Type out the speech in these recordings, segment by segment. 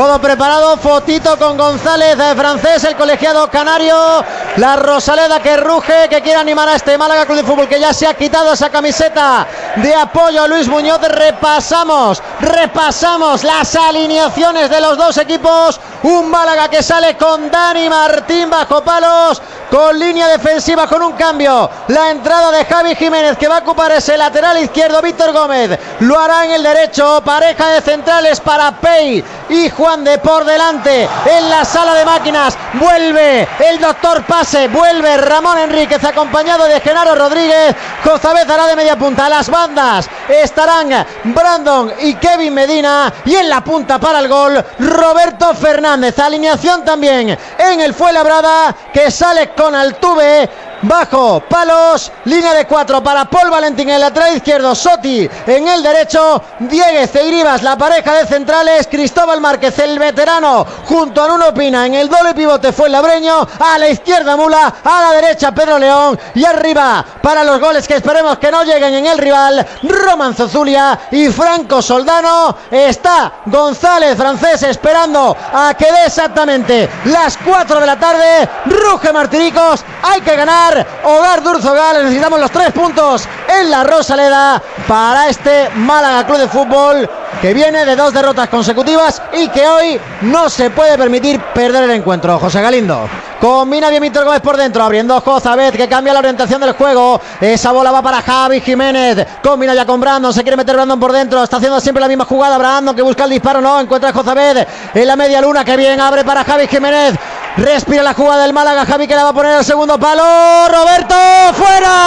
Todo preparado, fotito con González, de francés, el colegiado canario. La Rosaleda que ruge, que quiere animar a este Málaga Club de Fútbol que ya se ha quitado esa camiseta de apoyo a Luis Muñoz. Repasamos, repasamos las alineaciones de los dos equipos. Un Málaga que sale con Dani Martín bajo palos, con línea defensiva con un cambio. La entrada de Javi Jiménez que va a ocupar ese lateral izquierdo. Víctor Gómez lo hará en el derecho. Pareja de centrales para Pei y Juan de por delante en la sala de máquinas. Vuelve el doctor Pase, vuelve Ramón Enríquez acompañado de Genaro Rodríguez. Jozabez hará de media punta. Las bandas estarán Brandon y Kevin Medina. Y en la punta para el gol, Roberto Fernández. Alineación también en el Fuenlabrada que sale con Altuve bajo palos, línea de cuatro para Paul Valentín en el lateral izquierdo, Soti en el derecho, Dieguez e la pareja de centrales, Cristóbal Márquez, el veterano, junto a Nuno Pina en el doble pivote fue el labreño, a la izquierda Mula, a la derecha Pedro León y arriba para los goles que esperemos que no lleguen en el rival, Roman Zozulia y Franco Soldano, está González francés esperando a que dé exactamente las 4 de la tarde, ruge Martiricos, hay que ganar Hogar Durzogal. Necesitamos los tres puntos en la Rosaleda para este Málaga Club de Fútbol que viene de dos derrotas consecutivas y que hoy no se puede permitir perder el encuentro. José Galindo. Combina bien Víctor Gómez por dentro, abriendo Jozabet que cambia la orientación del juego. Esa bola va para Javi Jiménez. Combina ya con Brandon, se quiere meter Brandon por dentro. Está haciendo siempre la misma jugada. Brandon que busca el disparo, no. Encuentra a Jozabet en la media luna. Que bien abre para Javi Jiménez. Respira la jugada del Málaga. Javi que la va a poner al segundo palo. Roberto fuera.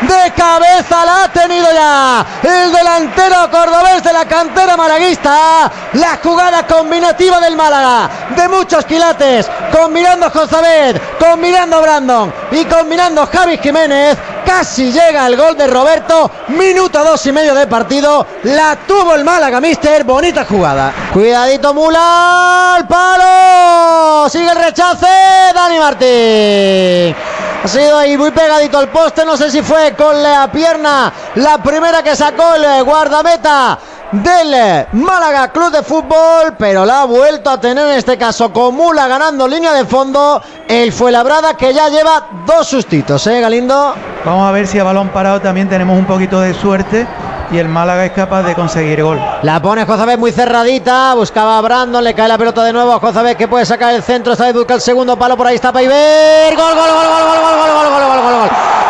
De cabeza la ha tenido ya el delantero cordobés de la cantera malaguista. La jugada combinativa del Málaga. De muchos quilates. Combinando Josabed. Combinando Brandon. Y combinando Javi Jiménez. Casi llega el gol de Roberto. Minuto dos y medio de partido. La tuvo el Málaga, mister. Bonita jugada. Cuidadito Mula. Al palo. Sigue el rechace. Dani Martín. Ha sido ahí muy pegadito al poste. No sé si fue con la pierna la primera que sacó el guardameta del Málaga Club de Fútbol, pero la ha vuelto a tener en este caso con Mula ganando línea de fondo. El fue labrada que ya lleva dos sustitos, ¿eh, Galindo? Vamos a ver si a balón parado también tenemos un poquito de suerte y el Málaga es capaz de conseguir gol. La pone Jozabet muy cerradita, buscaba a Brandon, le cae la pelota de nuevo a Jozabet que puede sacar el centro, vez busca el segundo palo, por ahí está Paiver. Gol, gol, gol, gol, gol, gol, gol, gol, gol, gol, gol,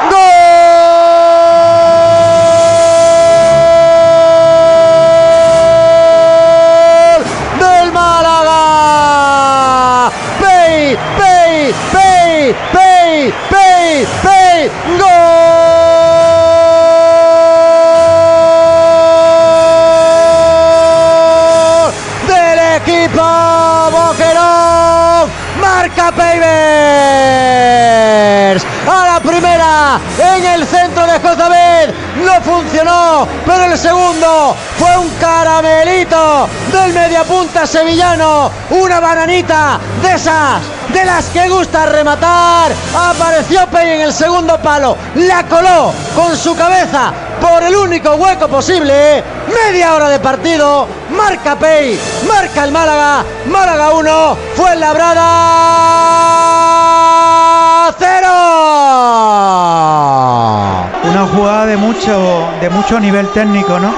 Pei. Gol del equipo Boquerón. Marca Peivers. A la primera en el centro de Jozabed. No funcionó, pero el segundo fue un caramelito del mediapunta sevillano. Una bananita de esas, de las que gusta rematar. Apareció Pei en el segundo palo. La coló con su cabeza por el único hueco posible. Media hora de partido. Marca Pei, marca el Málaga. Málaga 1, fue labrada 0. Una jugada de mucho, de mucho nivel técnico, ¿no?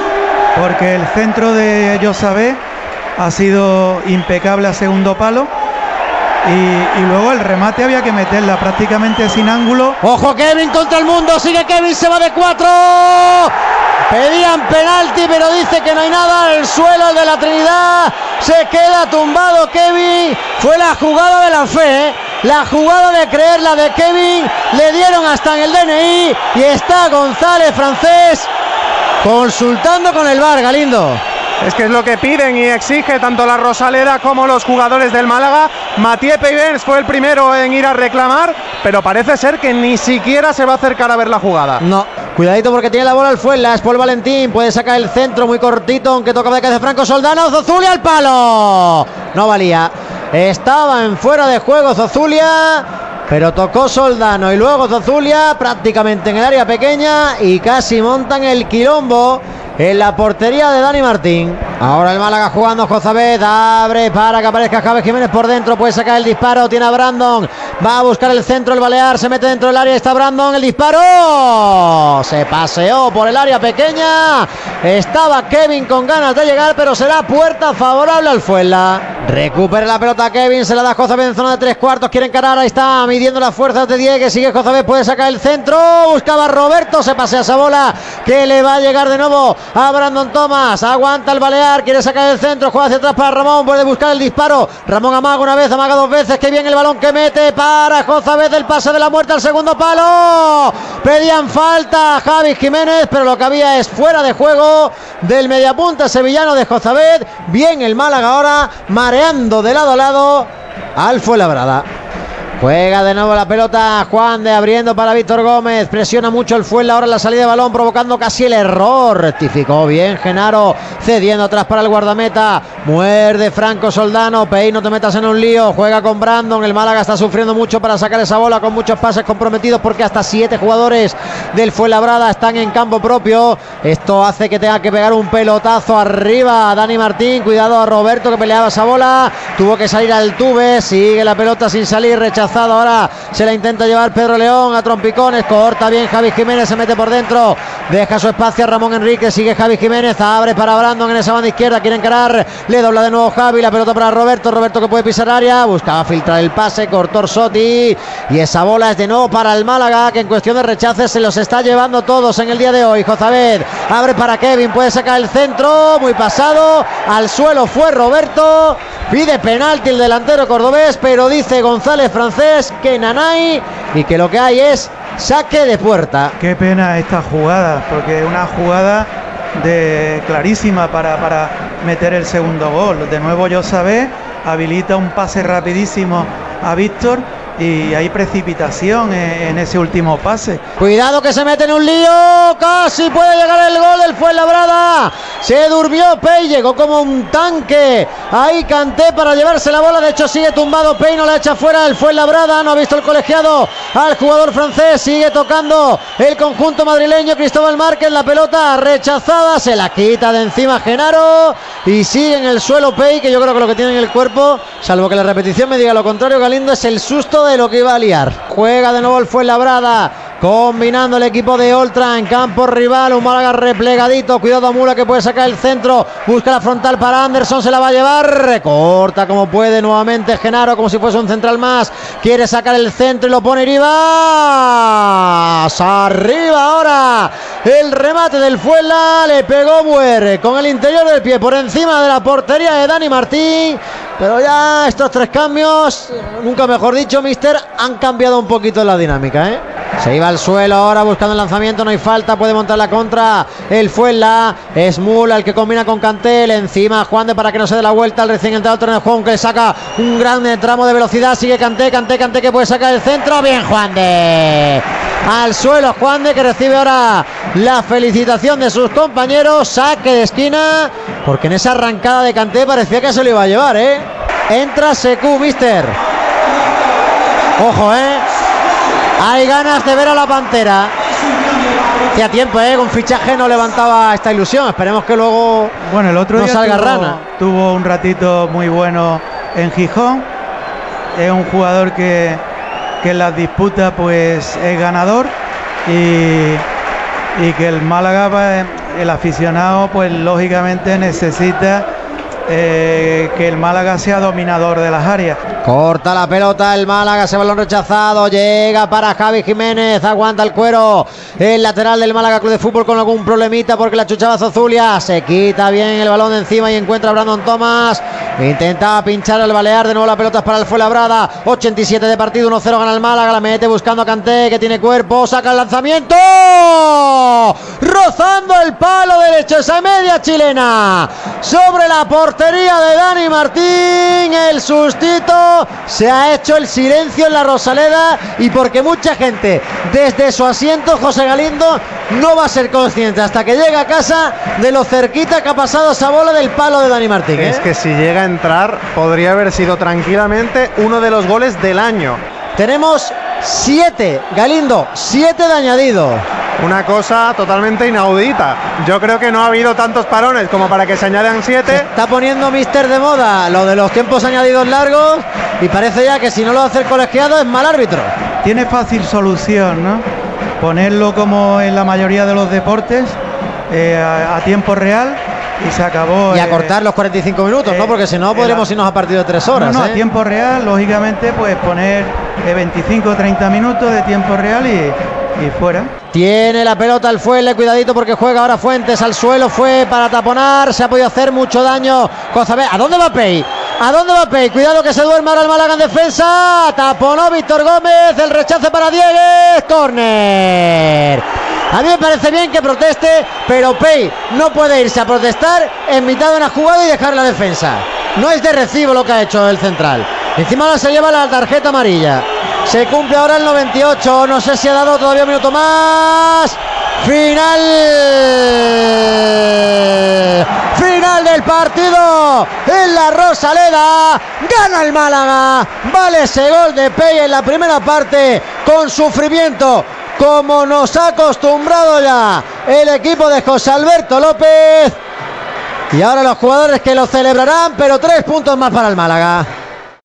Porque el centro de Josabé ha sido impecable a segundo palo. Y, luego el remate había que meterla prácticamente sin ángulo. Ojo Kevin contra el mundo, sigue Kevin, se va de cuatro. Pedían penalti, pero dice que no hay nada. El suelo de la Trinidad se queda tumbado Kevin. Fue la jugada de la fe, ¿eh? la jugada de creer, la de Kevin. Le dieron hasta en el DNI y está González francés consultando con el VAR, Galindo. Es que es lo que piden y exige tanto la Rosaleda como los jugadores del Málaga. Mathieu Peivens fue el primero en ir a reclamar, pero parece ser que ni siquiera se va a acercar a ver la jugada. No, cuidadito porque tiene la bola el es Paul Valentín, puede sacar el centro muy cortito, aunque toca de de Franco Soldano, Zozulia al palo. No valía. Estaba en fuera de juego Zozulia, pero tocó Soldano y luego Zozulia prácticamente en el área pequeña y casi montan el quilombo en la portería de Dani Martín. Ahora el Málaga jugando Jozabed, abre para que aparezca Javier Jiménez por dentro, puede sacar el disparo, tiene a Brandon, va a buscar el centro, el Balear, se mete dentro del área, está Brandon, el disparo, se paseó por el área pequeña, estaba Kevin con ganas de llegar, pero será puerta favorable al Fuenla. Recupera la pelota Kevin, se la da Jozabed en zona de tres cuartos, quiere encarar, ahí está midiendo las fuerzas de Diego, sigue Jozabed, puede sacar el centro, buscaba Roberto, se pasea esa bola que le va a llegar de nuevo a Brandon Thomas, aguanta el Balear quiere sacar el centro, juega hacia atrás para Ramón, puede buscar el disparo. Ramón amaga una vez, amaga dos veces, que bien el balón que mete para Jozabed del pase de la muerte al segundo palo. Pedían falta Javi Jiménez, pero lo que había es fuera de juego del mediapunta sevillano de Jozabed. Bien el Málaga ahora, mareando de lado a lado al Fuenlabrada. Juega de nuevo la pelota Juan de abriendo para Víctor Gómez. Presiona mucho el Fuenla ahora en la salida de balón, provocando casi el error. Rectificó bien Genaro, cediendo atrás para el guardameta. Muerde Franco Soldano. Pei, no te metas en un lío. Juega con Brandon. El Málaga está sufriendo mucho para sacar esa bola con muchos pases comprometidos porque hasta siete jugadores del Fuenlabrada están en campo propio. Esto hace que tenga que pegar un pelotazo arriba. Dani Martín, cuidado a Roberto que peleaba esa bola. Tuvo que salir al tube. Sigue la pelota sin salir. Ahora se la intenta llevar Pedro León a trompicones. Corta bien Javi Jiménez. Se mete por dentro. Deja su espacio a Ramón Enrique. Sigue Javi Jiménez. Abre para Brandon en esa banda izquierda. Quiere encarar. Le dobla de nuevo Javi. La pelota para Roberto. Roberto que puede pisar área. Buscaba filtrar el pase. Cortó Sotti. Y esa bola es de nuevo para el Málaga. Que en cuestión de rechaces se los está llevando todos en el día de hoy. Jozabed abre para Kevin. Puede sacar el centro. Muy pasado. Al suelo fue Roberto. Pide penalti el delantero cordobés. Pero dice González Francés que Nanay y que lo que hay es saque de puerta. Qué pena esta jugada, porque una jugada de clarísima para, para meter el segundo gol. De nuevo yo sabe habilita un pase rapidísimo a Víctor y hay precipitación en, ese último pase. Cuidado que se mete en un lío, casi puede llegar el gol del Fuenlabrada. Se durmió Pei, llegó como un tanque. Ahí canté para llevarse la bola, de hecho sigue tumbado Pei, no la echa fuera el Fuenlabrada, no ha visto el colegiado al jugador francés, sigue tocando el conjunto madrileño Cristóbal Márquez, la pelota rechazada, se la quita de encima Genaro y sigue en el suelo Pei, que yo creo que lo que tiene en el cuerpo, salvo que la repetición me diga lo contrario, Galindo es el susto de lo que iba a liar. Juega de nuevo el Fuenlabrada. Combinando el equipo de Oltra en campo rival. Un Málaga replegadito. Cuidado a Mula que puede sacar el centro. Busca la frontal para Anderson. Se la va a llevar. Recorta como puede nuevamente Genaro. Como si fuese un central más. Quiere sacar el centro y lo pone Rivas. Arriba ahora. El remate del Fuela. Le pegó Buer con el interior del pie por encima de la portería de Dani Martín. Pero ya estos tres cambios, nunca mejor dicho, Mister, han cambiado un poquito la dinámica. ¿eh? Se iba al suelo ahora buscando el lanzamiento, no hay falta, puede montar la contra. El Fuela, es Mula el que combina con Cantel. Encima Juan de para que no se dé la vuelta al recién entrado el Juan que le saca un gran tramo de velocidad. Sigue Canté, Canté, Canté que puede sacar el centro. Bien, Juan de al suelo Juan de que recibe ahora la felicitación de sus compañeros. Saque de esquina, porque en esa arrancada de Canté parecía que se lo iba a llevar, ¿eh? Entra Secu, mister. Ojo, ¿eh? Hay ganas de ver a la Pantera. Hacía tiempo, ¿eh? Con fichaje no levantaba esta ilusión. Esperemos que luego bueno, el otro no día salga tuvo, rana. Tuvo un ratito muy bueno en Gijón. Es un jugador que, que en las disputas pues es ganador y, y que el Málaga, pues, el aficionado, pues lógicamente necesita eh, que el Málaga sea dominador de las áreas. Corta la pelota el Málaga, ese balón rechazado, llega para Javi Jiménez, aguanta el cuero, el lateral del Málaga Club de Fútbol con algún problemita porque la chuchaba Zozulia, se quita bien el balón de encima y encuentra a Brandon Thomas, intentaba pinchar el balear, de nuevo la pelota es para el Fuenlabrada, 87 de partido, 1-0 gana el Málaga, la mete buscando a Canté que tiene cuerpo, saca el lanzamiento, rozando el palo derecho, esa media chilena, sobre la portería de Dani Martín, el sustito, se ha hecho el silencio en la Rosaleda y porque mucha gente desde su asiento, José Galindo, no va a ser consciente hasta que llegue a casa de lo cerquita que ha pasado esa bola del palo de Dani Martín. ¿eh? Es que si llega a entrar, podría haber sido tranquilamente uno de los goles del año. Tenemos siete, Galindo, siete de añadido. una cosa totalmente inaudita. Yo creo que no ha habido tantos parones como para que se añadan siete. Está poniendo Mister de moda lo de los tiempos añadidos largos y parece ya que si no lo hace el colegiado es mal árbitro. Tiene fácil solución, ¿no? Ponerlo como en la mayoría de los deportes eh, a, a tiempo real y se acabó. Y eh, acortar los 45 minutos, eh, ¿no? Porque si no podríamos el- irnos a partido de tres horas. No, no, ¿eh? a tiempo real, lógicamente, pues poner eh, 25 o 30 minutos de tiempo real y, y fuera. Tiene la pelota el Fuelle, cuidadito porque juega ahora Fuentes al suelo, fue para taponar, se ha podido hacer mucho daño. Cozabé, ¿a dónde va Pei? ¿A dónde va Pei? Cuidado que se duerma ahora el Málaga en defensa. Taponó Víctor Gómez, el rechace para Diegues, córner. A mí me parece bien que proteste, pero Pei no puede irse a protestar en mitad de una jugada y dejar la defensa. No es de recibo lo que ha hecho el central. Encima ahora se lleva la tarjeta amarilla. Se cumple ahora el 98. No sé si ha dado todavía un minuto más. Final. Final del partido. En la Rosaleda. Gana el Málaga. Vale ese gol de Pey en la primera parte. Con sufrimiento. Como nos ha acostumbrado ya el equipo de José Alberto López. Y ahora los jugadores que lo celebrarán, pero tres puntos más para el Málaga.